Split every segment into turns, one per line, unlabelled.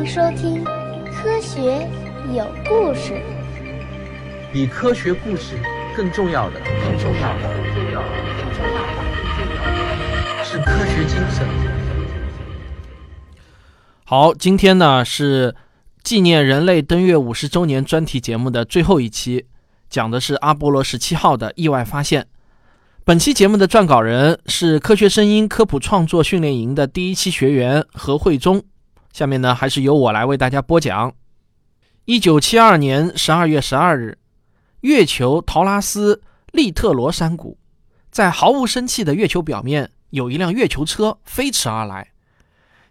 迎收听《科学有故事》。
比科学故事更重要的，更重要的，更重要的，更重要的，是科学精神。
好，今天呢是纪念人类登月五十周年专题节目的最后一期，讲的是阿波罗十七号的意外发现。本期节目的撰稿人是科学声音科普创作训练营的第一期学员何慧忠。下面呢，还是由我来为大家播讲。一九七二年十二月十二日，月球陶拉斯利特罗山谷，在毫无生气的月球表面，有一辆月球车飞驰而来。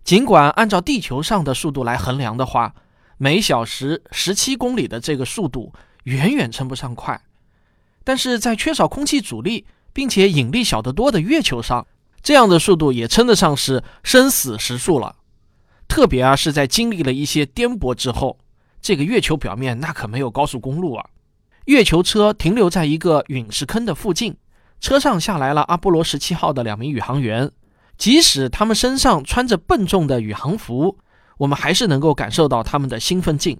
尽管按照地球上的速度来衡量的话，每小时十七公里的这个速度远远称不上快，但是在缺少空气阻力。并且引力小得多的月球上，这样的速度也称得上是生死时速了。特别啊，是在经历了一些颠簸之后，这个月球表面那可没有高速公路啊。月球车停留在一个陨石坑的附近，车上下来了阿波罗十七号的两名宇航员。即使他们身上穿着笨重的宇航服，我们还是能够感受到他们的兴奋劲。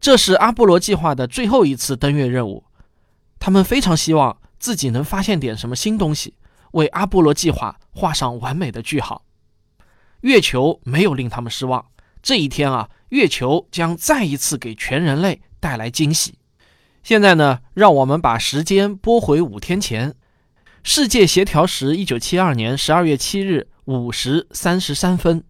这是阿波罗计划的最后一次登月任务，他们非常希望。自己能发现点什么新东西，为阿波罗计划画上完美的句号。月球没有令他们失望，这一天啊，月球将再一次给全人类带来惊喜。现在呢，让我们把时间拨回五天前，世界协调时一九七二年十二月七日五时三十三分，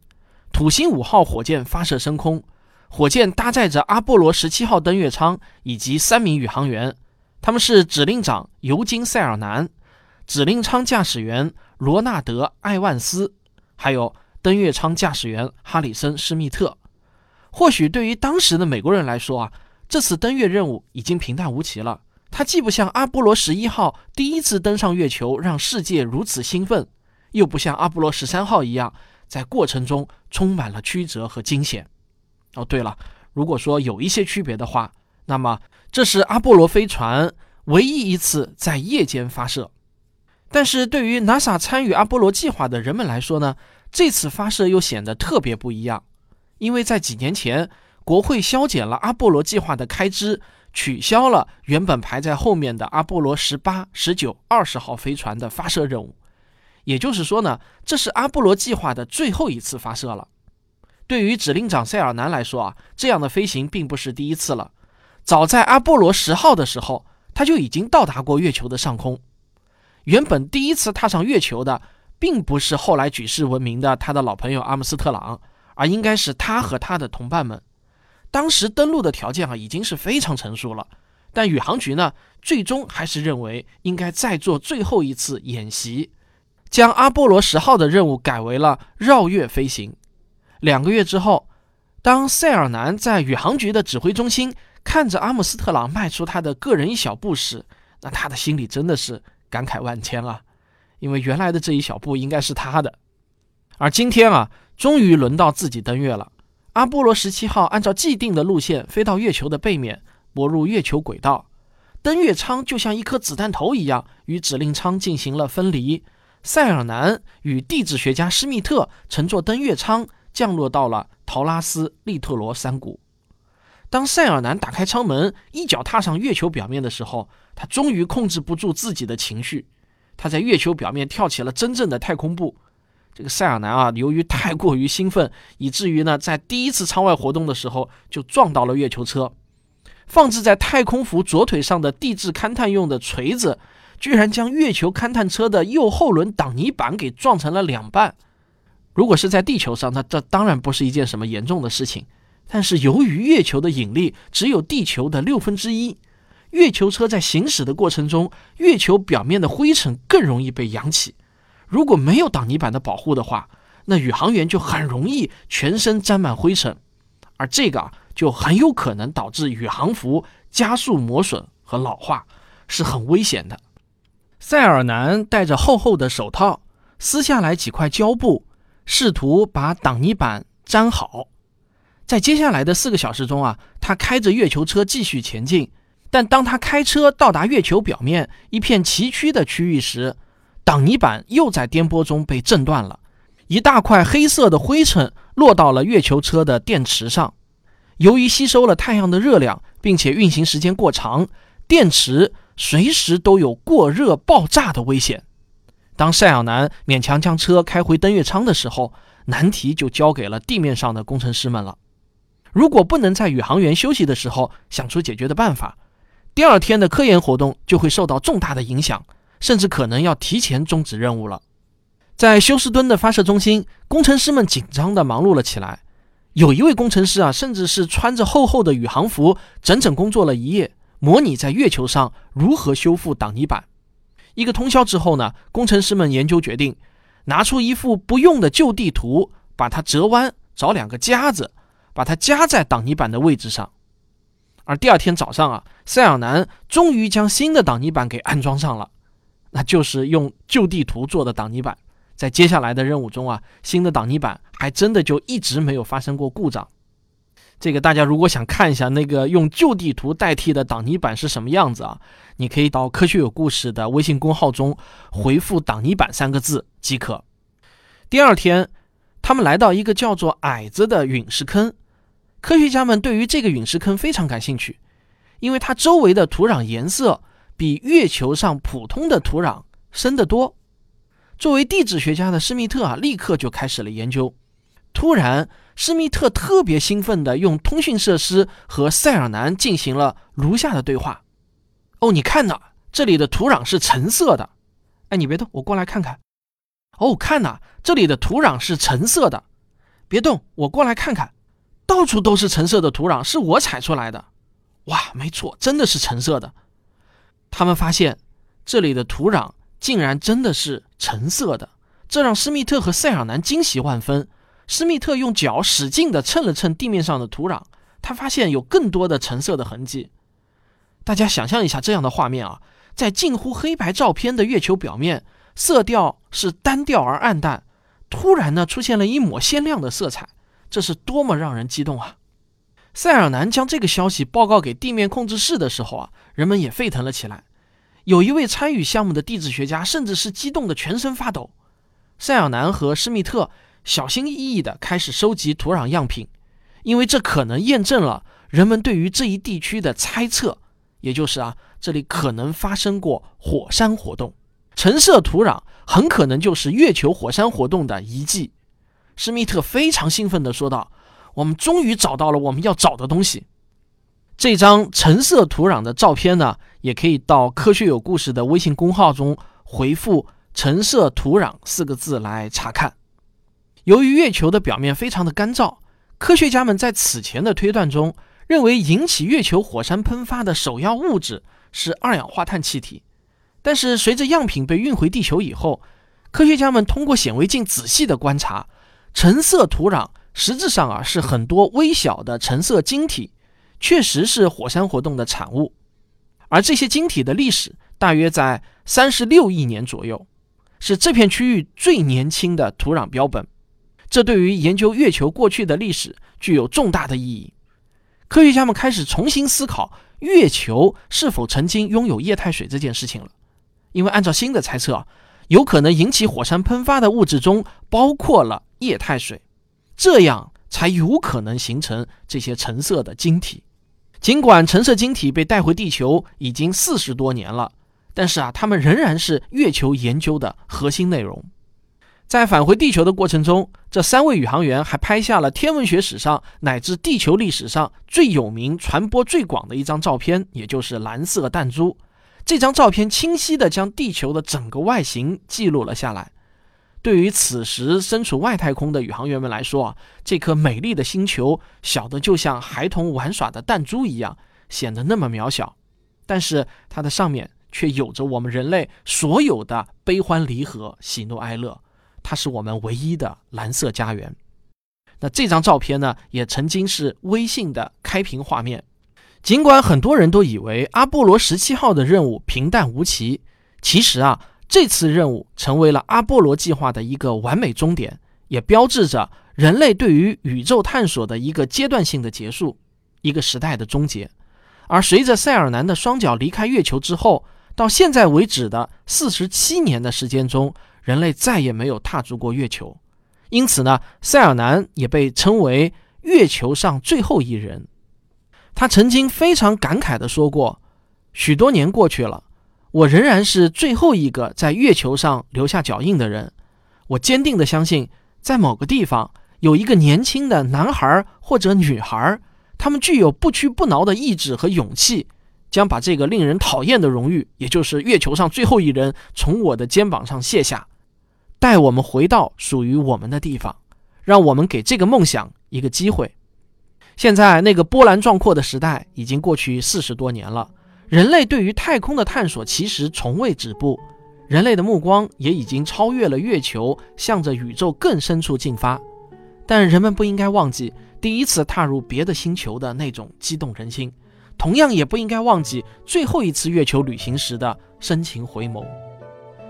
土星五号火箭发射升空，火箭搭载着阿波罗十七号登月舱以及三名宇航员。他们是指令长尤金·塞尔南、指令舱驾驶员罗纳德·艾万斯，还有登月舱驾驶员哈里森·施密特。或许对于当时的美国人来说啊，这次登月任务已经平淡无奇了。它既不像阿波罗十一号第一次登上月球让世界如此兴奋，又不像阿波罗十三号一样在过程中充满了曲折和惊险。哦，对了，如果说有一些区别的话，那么。这是阿波罗飞船唯一一次在夜间发射，但是对于 NASA 参与阿波罗计划的人们来说呢，这次发射又显得特别不一样，因为在几年前，国会削减了阿波罗计划的开支，取消了原本排在后面的阿波罗十八、十九、二十号飞船的发射任务，也就是说呢，这是阿波罗计划的最后一次发射了。对于指令长塞尔南来说啊，这样的飞行并不是第一次了。早在阿波罗十号的时候，他就已经到达过月球的上空。原本第一次踏上月球的，并不是后来举世闻名的他的老朋友阿姆斯特朗，而应该是他和他的同伴们。当时登陆的条件啊，已经是非常成熟了。但宇航局呢，最终还是认为应该再做最后一次演习，将阿波罗十号的任务改为了绕月飞行。两个月之后，当塞尔南在宇航局的指挥中心。看着阿姆斯特朗迈出他的个人一小步时，那他的心里真的是感慨万千啊！因为原来的这一小步应该是他的，而今天啊，终于轮到自己登月了。阿波罗十七号按照既定的路线飞到月球的背面，泊入月球轨道。登月舱就像一颗子弹头一样，与指令舱进行了分离。塞尔南与地质学家施密特乘坐登月舱降落到了陶拉斯利特罗山谷。当塞尔南打开舱门，一脚踏上月球表面的时候，他终于控制不住自己的情绪。他在月球表面跳起了真正的太空步。这个塞尔南啊，由于太过于兴奋，以至于呢，在第一次舱外活动的时候就撞到了月球车。放置在太空服左腿上的地质勘探用的锤子，居然将月球勘探车的右后轮挡泥板给撞成了两半。如果是在地球上，那这当然不是一件什么严重的事情。但是由于月球的引力只有地球的六分之一，月球车在行驶的过程中，月球表面的灰尘更容易被扬起。如果没有挡泥板的保护的话，那宇航员就很容易全身沾满灰尘，而这个啊就很有可能导致宇航服加速磨损和老化，是很危险的。塞尔南戴着厚厚的手套，撕下来几块胶布，试图把挡泥板粘好。在接下来的四个小时中啊，他开着月球车继续前进。但当他开车到达月球表面一片崎岖的区域时，挡泥板又在颠簸中被震断了，一大块黑色的灰尘落到了月球车的电池上。由于吸收了太阳的热量，并且运行时间过长，电池随时都有过热爆炸的危险。当赛亚男勉强将车开回登月舱的时候，难题就交给了地面上的工程师们了。如果不能在宇航员休息的时候想出解决的办法，第二天的科研活动就会受到重大的影响，甚至可能要提前终止任务了。在休斯敦的发射中心，工程师们紧张地忙碌了起来。有一位工程师啊，甚至是穿着厚厚的宇航服，整整工作了一夜，模拟在月球上如何修复挡泥板。一个通宵之后呢，工程师们研究决定，拿出一副不用的旧地图，把它折弯，找两个夹子，把它夹在挡泥板的位置上。而第二天早上啊，塞尔南终于将新的挡泥板给安装上了，那就是用旧地图做的挡泥板。在接下来的任务中啊，新的挡泥板还真的就一直没有发生过故障。这个大家如果想看一下那个用旧地图代替的挡泥板是什么样子啊，你可以到“科学有故事”的微信公号中回复“挡泥板”三个字即可。第二天，他们来到一个叫做“矮子”的陨石坑，科学家们对于这个陨石坑非常感兴趣，因为它周围的土壤颜色比月球上普通的土壤深得多。作为地质学家的施密特啊，立刻就开始了研究。突然，施密特特别兴奋地用通讯设施和塞尔南进行了如下的对话：“哦，你看呐，这里的土壤是橙色的。哎，你别动，我过来看看。哦，看呐，这里的土壤是橙色的。别动，我过来看看。到处都是橙色的土壤，是我踩出来的。哇，没错，真的是橙色的。他们发现这里的土壤。”竟然真的是橙色的，这让施密特和塞尔南惊喜万分。施密特用脚使劲地蹭了蹭地面上的土壤，他发现有更多的橙色的痕迹。大家想象一下这样的画面啊，在近乎黑白照片的月球表面，色调是单调而暗淡，突然呢出现了一抹鲜亮的色彩，这是多么让人激动啊！塞尔南将这个消息报告给地面控制室的时候啊，人们也沸腾了起来。有一位参与项目的地质学家，甚至是激动的全身发抖。塞尔南和施密特小心翼翼地开始收集土壤样品，因为这可能验证了人们对于这一地区的猜测，也就是啊，这里可能发生过火山活动。橙色土壤很可能就是月球火山活动的遗迹。施密特非常兴奋地说道：“我们终于找到了我们要找的东西。”这张橙色土壤的照片呢，也可以到“科学有故事”的微信公号中回复“橙色土壤”四个字来查看。由于月球的表面非常的干燥，科学家们在此前的推断中认为引起月球火山喷发的首要物质是二氧化碳气体。但是随着样品被运回地球以后，科学家们通过显微镜仔细的观察，橙色土壤实质上啊是很多微小的橙色晶体。确实是火山活动的产物，而这些晶体的历史大约在三十六亿年左右，是这片区域最年轻的土壤标本。这对于研究月球过去的历史具有重大的意义。科学家们开始重新思考月球是否曾经拥有液态水这件事情了，因为按照新的猜测，有可能引起火山喷发的物质中包括了液态水，这样才有可能形成这些橙色的晶体。尽管橙色晶体被带回地球已经四十多年了，但是啊，它们仍然是月球研究的核心内容。在返回地球的过程中，这三位宇航员还拍下了天文学史上乃至地球历史上最有名、传播最广的一张照片，也就是蓝色弹珠。这张照片清晰地将地球的整个外形记录了下来。对于此时身处外太空的宇航员们来说啊，这颗美丽的星球小的就像孩童玩耍的弹珠一样，显得那么渺小。但是它的上面却有着我们人类所有的悲欢离合、喜怒哀乐，它是我们唯一的蓝色家园。那这张照片呢，也曾经是微信的开屏画面。尽管很多人都以为阿波罗十七号的任务平淡无奇，其实啊。这次任务成为了阿波罗计划的一个完美终点，也标志着人类对于宇宙探索的一个阶段性的结束，一个时代的终结。而随着塞尔南的双脚离开月球之后，到现在为止的四十七年的时间中，人类再也没有踏足过月球。因此呢，塞尔南也被称为月球上最后一人。他曾经非常感慨地说过：“许多年过去了，我仍然是最后一个在月球上留下脚印的人。我坚定地相信，在某个地方有一个年轻的男孩或者女孩，他们具有不屈不挠的意志和勇气，将把这个令人讨厌的荣誉，也就是月球上最后一人，从我的肩膀上卸下。”带我们回到属于我们的地方，让我们给这个梦想一个机会。现在那个波澜壮阔的时代已经过去四十多年了，人类对于太空的探索其实从未止步，人类的目光也已经超越了月球，向着宇宙更深处进发。但人们不应该忘记第一次踏入别的星球的那种激动人心，同样也不应该忘记最后一次月球旅行时的深情回眸。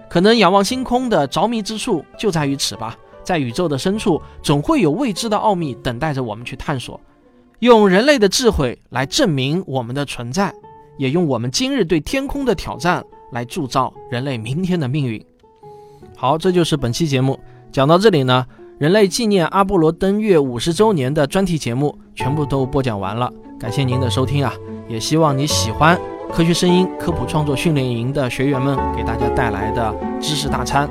可能仰望星空的着迷之处就在于此吧，在宇宙的深处，总会有未知的奥秘等待着我们去探索。用人类的智慧来证明我们的存在，也用我们今日对天空的挑战来铸造人类明天的命运。好，这就是本期节目讲到这里呢，人类纪念阿波罗登月五十周年的专题节目全部都播讲完了，感谢您的收听啊，也希望你喜欢。科学声音科普创作训练营的学员们给大家带来的知识大餐。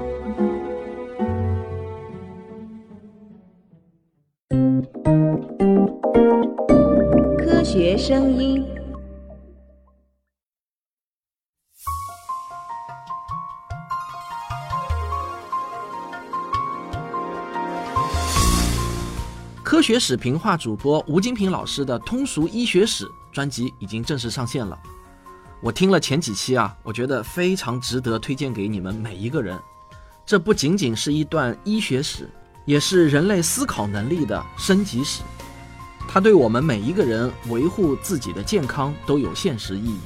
科学声音。
科学史评话主播吴金平老师的通俗医学史专辑已经正式上线了。我听了前几期啊，我觉得非常值得推荐给你们每一个人。这不仅仅是一段医学史，也是人类思考能力的升级史。它对我们每一个人维护自己的健康都有现实意义。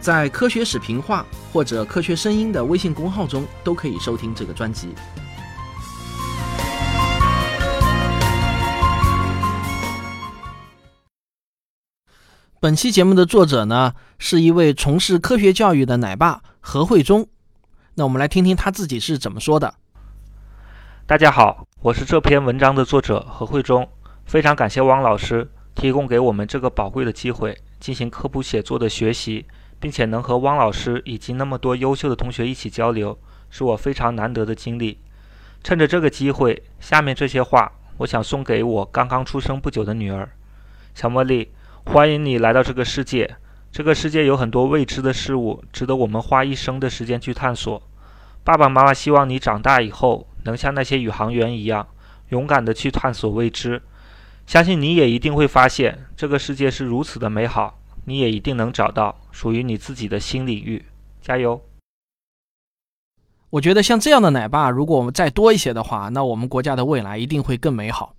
在科学史评话或者科学声音的微信公号中都可以收听这个专辑。本期节目的作者呢，是一位从事科学教育的奶爸何慧忠。那我们来听听他自己是怎么说的。
大家好，我是这篇文章的作者何慧忠。非常感谢汪老师提供给我们这个宝贵的机会，进行科普写作的学习，并且能和汪老师以及那么多优秀的同学一起交流，是我非常难得的经历。趁着这个机会，下面这些话，我想送给我刚刚出生不久的女儿，小茉莉。欢迎你来到这个世界。这个世界有很多未知的事物，值得我们花一生的时间去探索。爸爸妈妈希望你长大以后能像那些宇航员一样，勇敢地去探索未知。相信你也一定会发现，这个世界是如此的美好。你也一定能找到属于你自己的新领域。加油！
我觉得像这样的奶爸，如果我们再多一些的话，那我们国家的未来一定会更美好。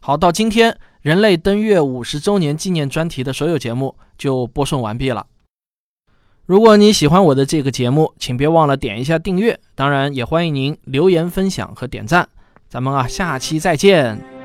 好，到今天。人类登月五十周年纪念专题的所有节目就播送完毕了。如果你喜欢我的这个节目，请别忘了点一下订阅。当然，也欢迎您留言分享和点赞。咱们啊，下期再见。